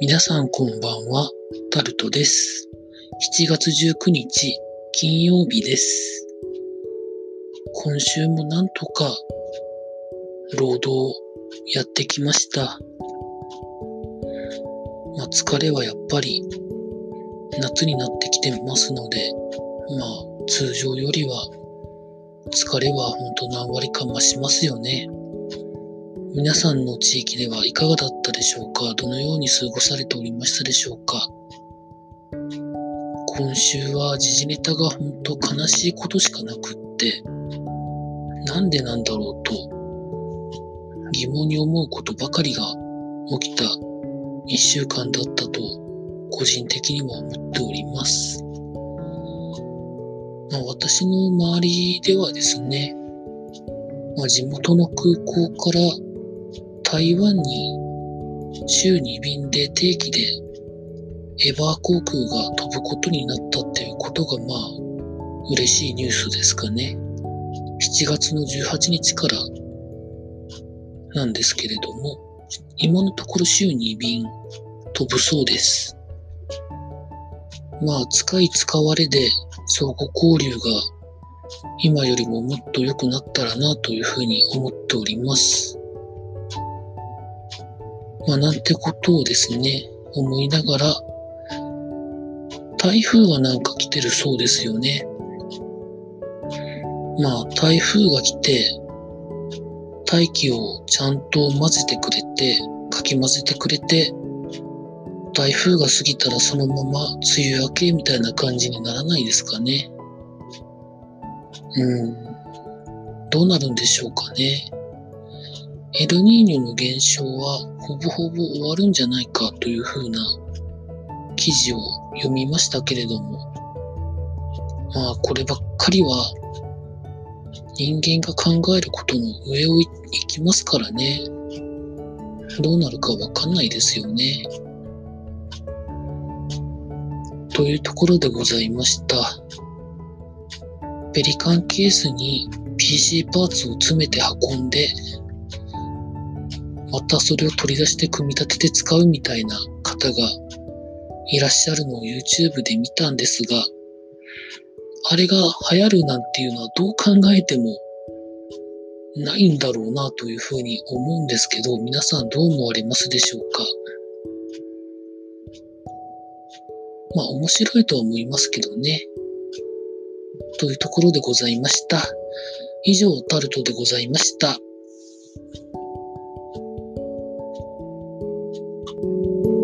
皆さんこんばんは、タルトです。7月19日、金曜日です。今週もなんとか、労働やってきました。まあ疲れはやっぱり、夏になってきてますので、まあ通常よりは、疲れは本当何割か増しますよね。皆さんの地域ではいかがだったでしょうか？どのように過ごされておりましたでしょうか？今週は時事ネタが本当悲しいことしかなくって、なんでなんだろうと疑問に思うことばかりが起きた一週間だったと個人的にも思っております。まあ、私の周りではですね、まあ、地元の空港から台湾に週に便で定期でエバー航空が飛ぶことになったっていうことがまあ嬉しいニュースですかね。7月の18日からなんですけれども、今のところ週に便飛ぶそうです。まあ使い使われで相互交流が今よりももっと良くなったらなというふうに思っております。まあ、なんてことをですね、思いながら、台風がなんか来てるそうですよね。まあ、台風が来て、大気をちゃんと混ぜてくれて、かき混ぜてくれて、台風が過ぎたらそのまま梅雨明けみたいな感じにならないですかね。うん。どうなるんでしょうかね。エルニーニョの現象はほぼほぼ終わるんじゃないかというふうな記事を読みましたけれども、まあこればっかりは人間が考えることの上を行きますからね。どうなるかわかんないですよね。というところでございました。ペリカンケースに PC パーツを詰めて運んで、またそれを取り出して組み立てて使うみたいな方がいらっしゃるのを YouTube で見たんですが、あれが流行るなんていうのはどう考えてもないんだろうなというふうに思うんですけど、皆さんどう思われますでしょうか？まあ面白いとは思いますけどね。というところでございました。以上、タルトでございました。you